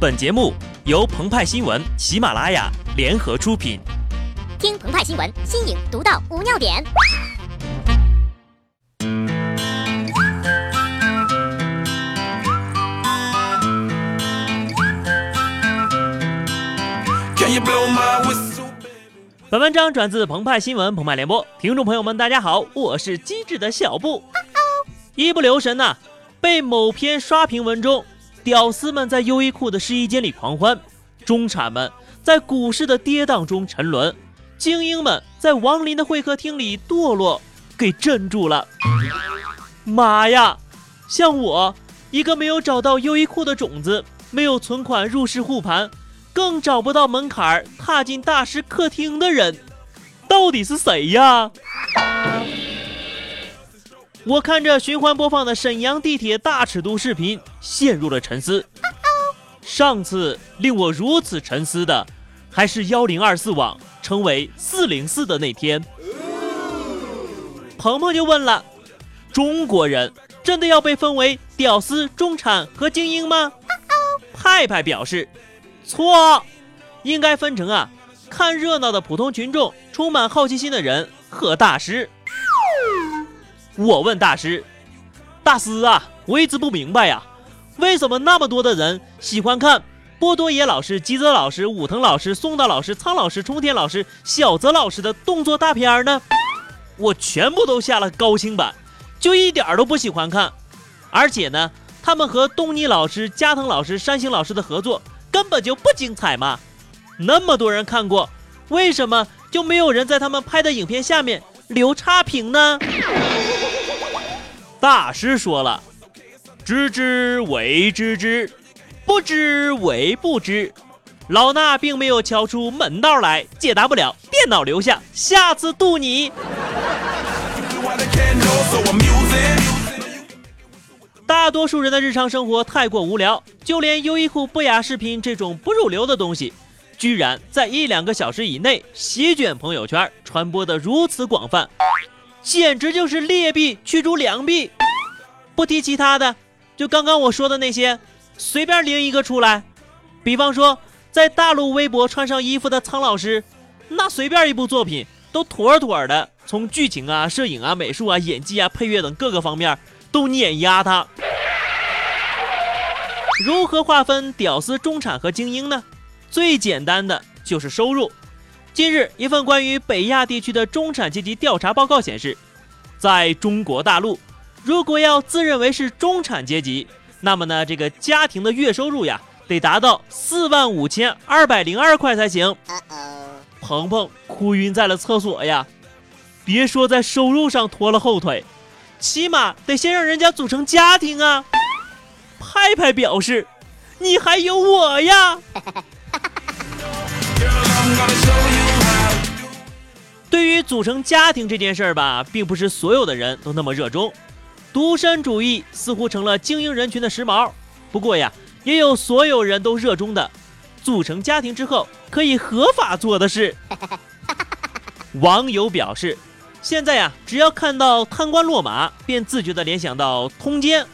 本节目由澎湃新闻、喜马拉雅联合出品。听澎湃新闻，新颖独到，无尿点。本文章转自澎湃新闻、澎湃联播，听众朋友们，大家好，我是机智的小布。一不留神呐，被某篇刷屏文中。屌丝们在优衣库的试衣间里狂欢，中产们在股市的跌宕中沉沦，精英们在王林的会客厅里堕落，给镇住了。妈呀！像我一个没有找到优衣库的种子，没有存款入市护盘，更找不到门槛踏进大师客厅的人，到底是谁呀？我看着循环播放的沈阳地铁大尺度视频，陷入了沉思。上次令我如此沉思的，还是幺零二四网成为四零四的那天。鹏鹏就问了：中国人真的要被分为屌丝、中产和精英吗？派派表示：错，应该分成啊，看热闹的普通群众、充满好奇心的人和大师。我问大师：“大师啊，我一直不明白呀，为什么那么多的人喜欢看波多野老师、吉泽老师、武藤老师、松岛老师、苍老师、冲田老师、小泽老师的动作大片呢？我全部都下了高清版，就一点都不喜欢看。而且呢，他们和东尼老师、加藤老师、山星老师的合作根本就不精彩嘛。那么多人看过，为什么就没有人在他们拍的影片下面留差评呢？”大师说了：“知之为知之，不知为不知。”老衲并没有敲出门道来，解答不了，电脑留下，下次渡你。大多数人的日常生活太过无聊，就连优衣库不雅视频这种不入流的东西，居然在一两个小时以内席卷朋友圈，传播的如此广泛。简直就是劣币驱逐良币，不提其他的，就刚刚我说的那些，随便拎一个出来。比方说，在大陆微博穿上衣服的苍老师，那随便一部作品都妥妥的，从剧情啊、摄影啊、美术啊、演技啊、配乐等各个方面都碾压他。如何划分屌丝、中产和精英呢？最简单的就是收入。近日，一份关于北亚地区的中产阶级调查报告显示，在中国大陆，如果要自认为是中产阶级，那么呢，这个家庭的月收入呀，得达到四万五千二百零二块才行。鹏鹏哭晕在了厕所呀！别说在收入上拖了后腿，起码得先让人家组成家庭啊！派派表示，你还有我呀！于组成家庭这件事儿吧，并不是所有的人都那么热衷，独身主义似乎成了精英人群的时髦。不过呀，也有所有人都热衷的，组成家庭之后可以合法做的事。网友表示，现在呀，只要看到贪官落马，便自觉地联想到通奸。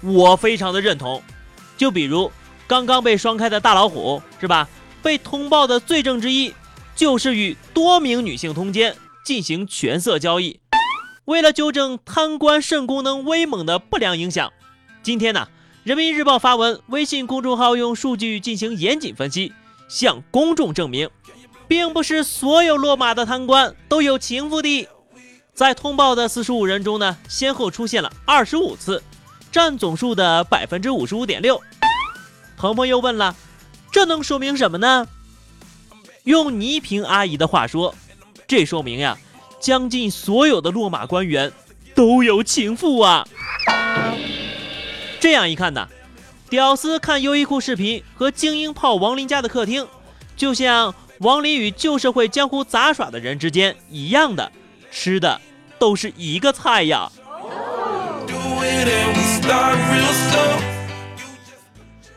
我非常的认同。就比如刚刚被双开的大老虎，是吧？被通报的罪证之一。就是与多名女性通奸进行权色交易。为了纠正贪官肾功能威猛的不良影响，今天呢，人民日报发文，微信公众号用数据进行严谨分析，向公众证明，并不是所有落马的贪官都有情妇的。在通报的四十五人中呢，先后出现了二十五次，占总数的百分之五十五点六。鹏鹏又问了，这能说明什么呢？用倪萍阿姨的话说，这说明呀，将近所有的落马官员都有情妇啊。这样一看呢，屌丝看优衣库视频和精英泡王林家的客厅，就像王林与旧社会江湖杂耍的人之间一样的，吃的都是一个菜呀。